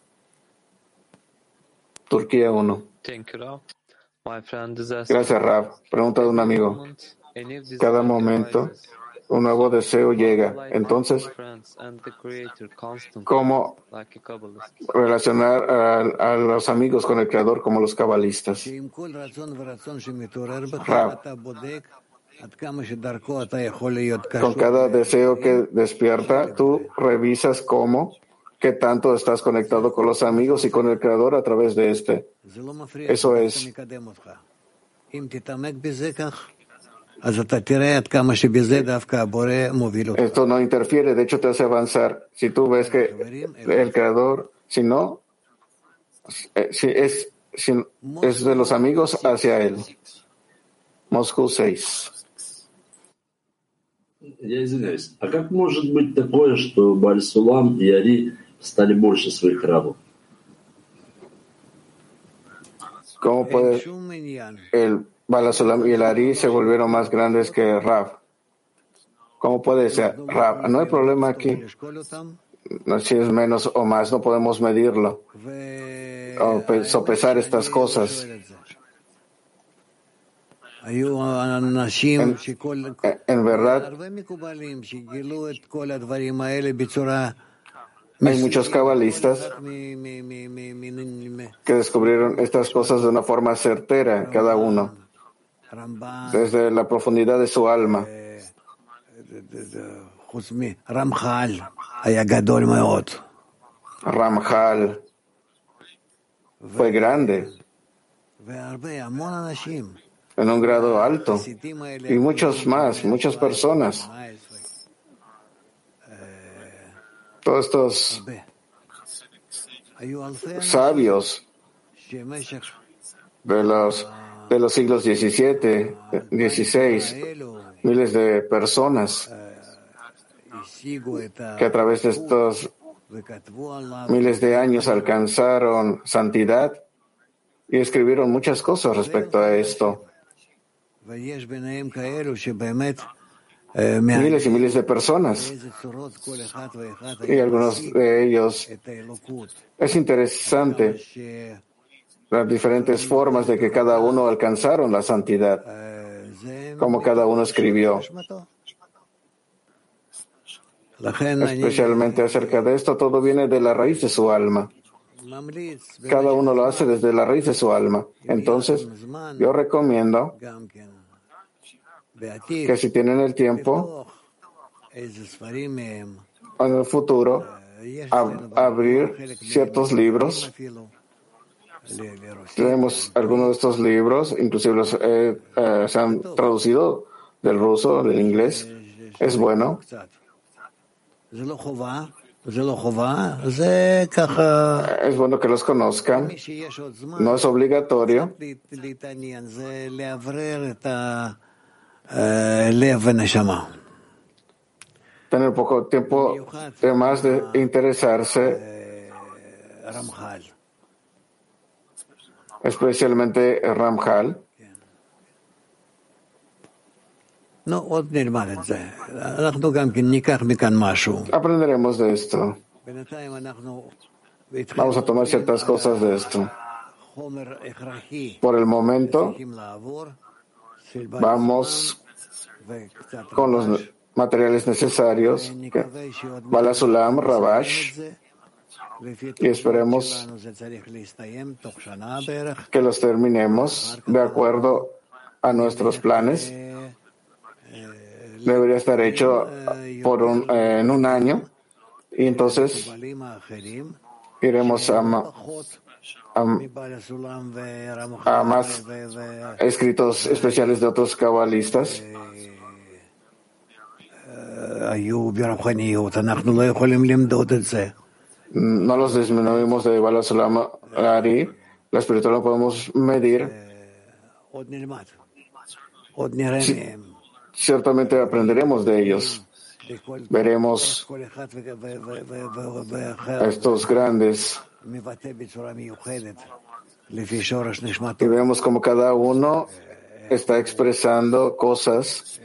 Turquía 1. Thank you, Raf. My friend is asking, Gracias, Raf. Pregunta de un amigo. Cada momento un nuevo deseo llega. Entonces, ¿cómo relacionar a, a los amigos con el Creador como los cabalistas? Rab, con cada deseo que despierta, tú revisas cómo, qué tanto estás conectado con los amigos y con el Creador a través de este. Eso es. Esto no interfiere, de hecho te hace avanzar. Si tú ves que el Creador, si no, eh, si es, si es de los amigos hacia él. Moscú 6. Я извиняюсь. А как может быть такое, что Бальсулам и Ари стали больше своих рабов? ¿Cómo puede el Balasolam y el Ari se volvieron más grandes que Rab? ¿Cómo puede ser Rab? No hay problema aquí. No, si es menos o más, no podemos medirlo o sopesar estas cosas. En, en verdad, hay muchos cabalistas que descubrieron estas cosas de una forma certera, cada uno, desde la profundidad de su alma. Ramjal fue grande en un grado alto y muchos más, muchas personas. Todos estos sabios de los, de los siglos XVII, XVI, miles de personas que a través de estos miles de años alcanzaron santidad y escribieron muchas cosas respecto a esto. Miles y miles de personas. Y algunos de ellos. Es interesante las diferentes formas de que cada uno alcanzaron la santidad, como cada uno escribió. Especialmente acerca de esto, todo viene de la raíz de su alma. Cada uno lo hace desde la raíz de su alma. Entonces, yo recomiendo que si tienen el tiempo, en el futuro, abrir ciertos libros. Tenemos algunos de estos libros, inclusive los eh, eh, se han traducido del ruso, del inglés. Es bueno. Es bueno que los conozcan. No es obligatorio. Tener poco tiempo de más de interesarse, especialmente Ramjal. Aprenderemos de esto. Vamos a tomar ciertas cosas de esto. Por el momento, vamos con los materiales necesarios, Balasulam, Rabash, y esperemos que los terminemos de acuerdo a nuestros planes. Debería estar hecho por en un año y entonces iremos a, a, más escritos especiales de otros cabalistas. No los disminuimos de Balasolam Ari. La espiritual no podemos medir. ciertamente aprenderemos de ellos. Veremos a estos grandes y vemos como cada uno está expresando cosas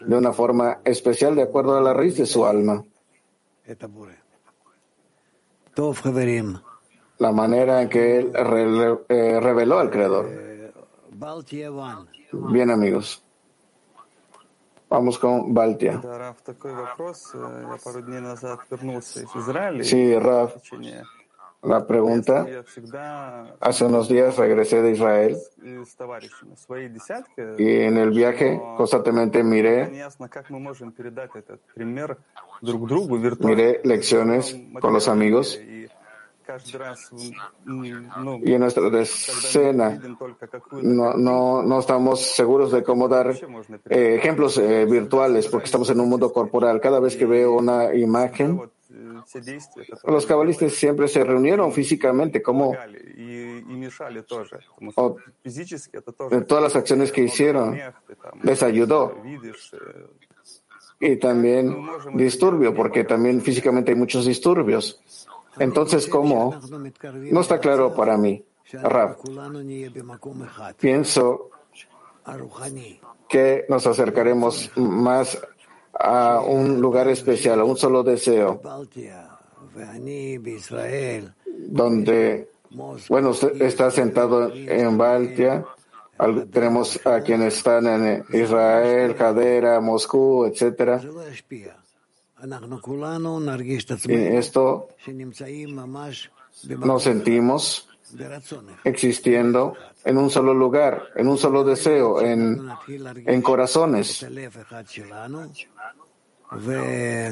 de una forma especial de acuerdo a la raíz de su alma. La manera en que él eh, reveló al Creador. Bien, amigos. Vamos con Baltia. Sí, Raf la pregunta. Hace unos días regresé de Israel y en el viaje constantemente miré, miré lecciones con los amigos y en nuestra escena no, no, no, estamos seguros de cómo dar eh, ejemplos eh, virtuales porque estamos en un mundo corporal. Cada vez que veo una imagen, eh, los cabalistas siempre se reunieron físicamente, como o, en todas las acciones que hicieron, les ayudó. Y también disturbio, porque también físicamente hay muchos disturbios. Entonces, ¿cómo? No está claro para mí, Rab. Pienso que nos acercaremos más a un lugar especial, a un solo deseo, donde, bueno, usted está sentado en Baltia, al- tenemos a quienes están en Israel, Hadera, Moscú, etcétera. Y esto nos sentimos existiendo en un solo lugar, en un solo deseo, en, en corazones.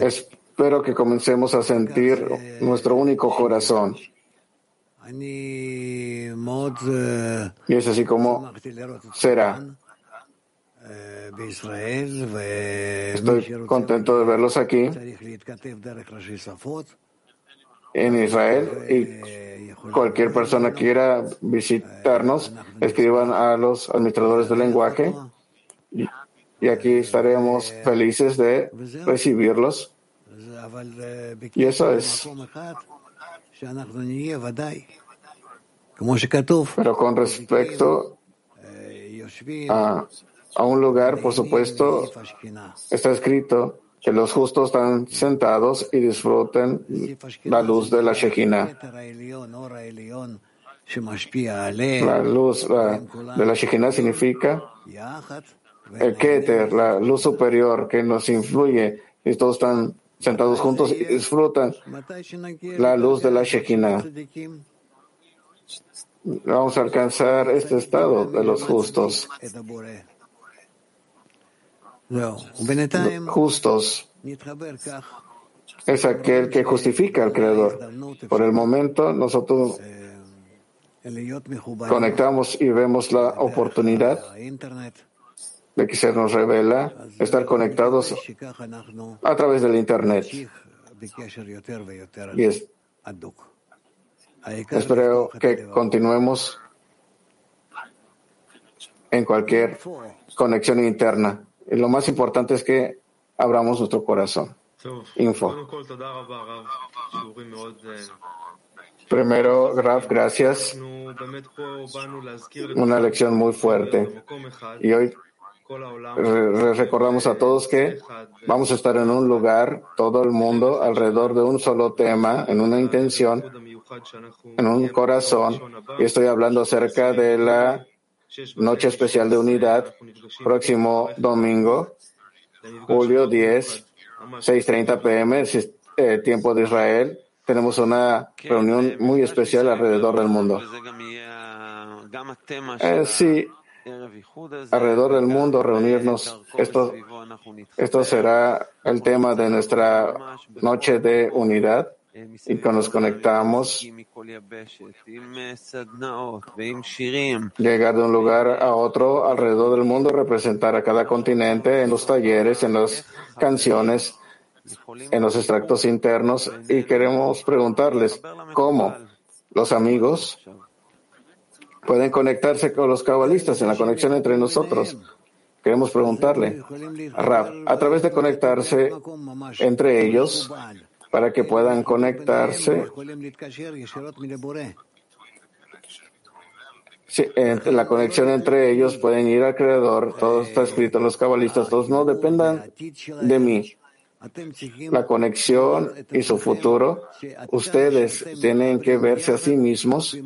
Espero que comencemos a sentir nuestro único corazón. Y es así como será. Estoy contento de verlos aquí. en Israel y cualquier persona que quiera visitarnos, escriban a los administradores del lenguaje y, aquí estaremos felices de recibirlos. Y eso es. Pero con respecto a, a un lugar, por supuesto, está escrito que los justos están sentados y disfruten la luz de la Shekinah. La luz la- de la Shekinah significa el Keter, la luz superior que nos influye y todos están sentados juntos y disfrutan la luz de la Shekinah. Vamos a alcanzar este estado de los justos. Justos es aquel que justifica al Creador. Por el momento, nosotros conectamos y vemos la oportunidad de que se nos revela estar conectados a través del Internet. Y es- espero que continuemos en cualquier conexión interna. Y lo más importante es que abramos nuestro corazón. Info. Primero, Graf, gracias. Una lección muy fuerte. Y hoy re- re- recordamos a todos que vamos a estar en un lugar, todo el mundo, alrededor de un solo tema, en una intención, en un corazón. Y estoy hablando acerca de la noche especial de unidad, próximo domingo, julio 10, 6.30 pm, eh, tiempo de Israel. Tenemos una reunión muy especial alrededor del mundo. Eh, sí, alrededor del mundo reunirnos. Esto, esto será el tema de nuestra noche de unidad y que nos conectamos, llegar de un lugar a otro alrededor del mundo, representar a cada continente en los talleres, en las canciones, en los extractos internos y queremos preguntarles cómo los amigos pueden conectarse con los cabalistas en la conexión entre nosotros. Queremos preguntarle a Rab, a través de conectarse entre ellos, para que puedan conectarse Sí, entre la conexión entre ellos pueden ir al Creador, todo está escrito en los cabalistas, todos no dependan de mí. La conexión y su futuro, ustedes tienen que verse a sí mismos,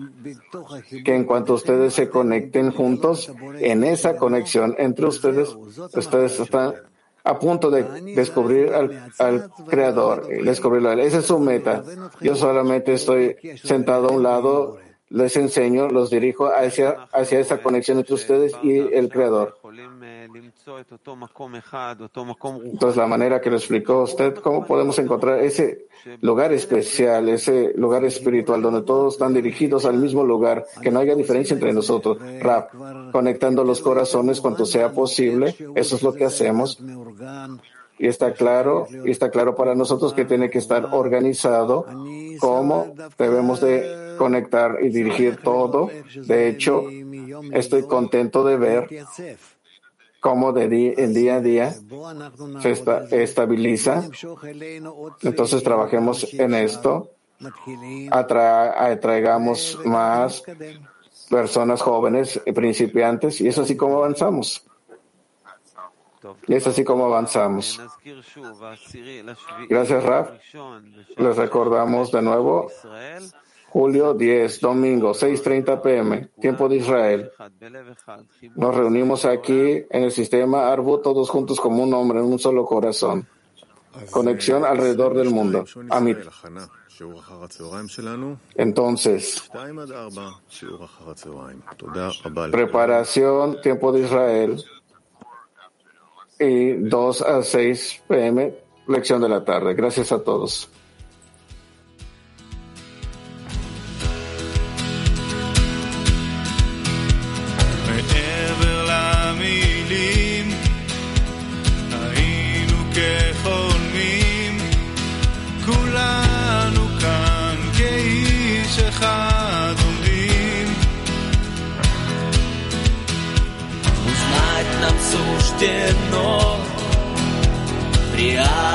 que en cuanto ustedes se conecten juntos, en esa conexión entre ustedes, ustedes están a punto de descubrir al, Creador, descubrirlo a Él. Esa es su meta. Yo solamente estoy sentado a un lado, les enseño, los dirijo hacia, hacia esa conexión entre ustedes y el Creador. Entonces, la manera que lo explicó usted, ¿cómo podemos encontrar ese lugar especial, ese lugar espiritual donde todos están dirigidos al mismo lugar, que no haya diferencia entre nosotros? Rap, conectando los corazones cuanto sea posible, eso es lo que hacemos. Y está claro, y está claro para nosotros que tiene que estar organizado cómo debemos de conectar y dirigir todo. De hecho, estoy contento de ver cómo de en día a día se esta- estabiliza. Entonces trabajemos en esto, atra- atraigamos más personas jóvenes, y principiantes, y es así como avanzamos. Y es así como avanzamos. Gracias, Raf. Les recordamos de nuevo, Julio 10, domingo, 6.30 pm, tiempo de Israel. Nos reunimos aquí en el sistema Arbu todos juntos como un hombre en un solo corazón. Conexión alrededor del mundo. Amit. Entonces, preparación, tiempo de Israel, y 2 a 6 pm, lección de la tarde. Gracias a todos.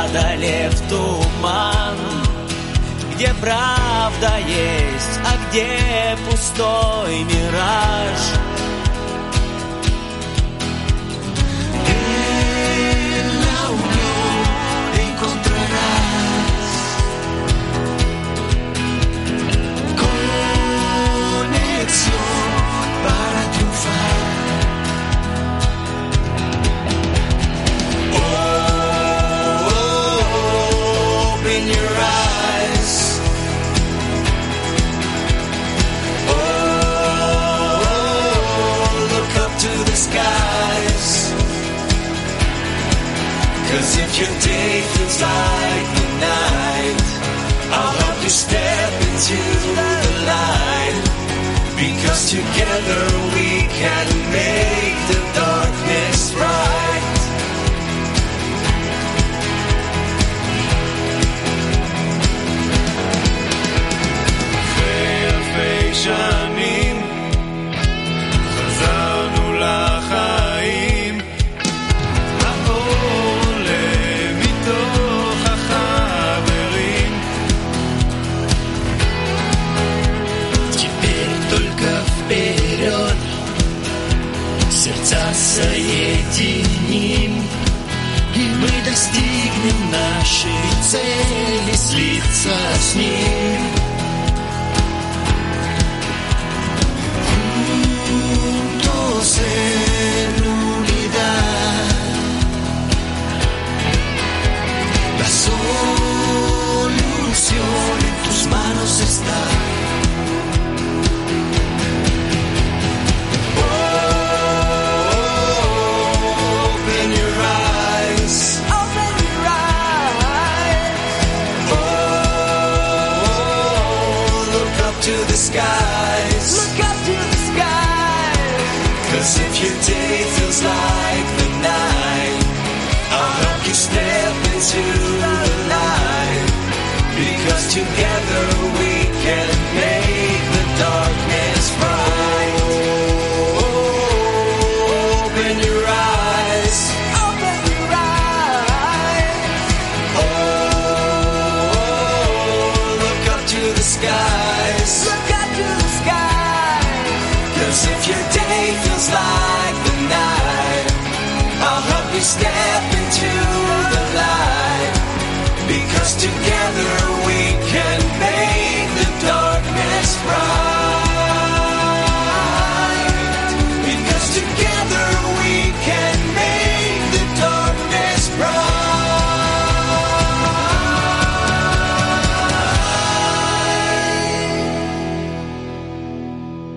Преодолев туман, где правда есть, а где пустой мираж. Your day feels like the night, I'll help you step into the light. Because together we can make the darkness bright.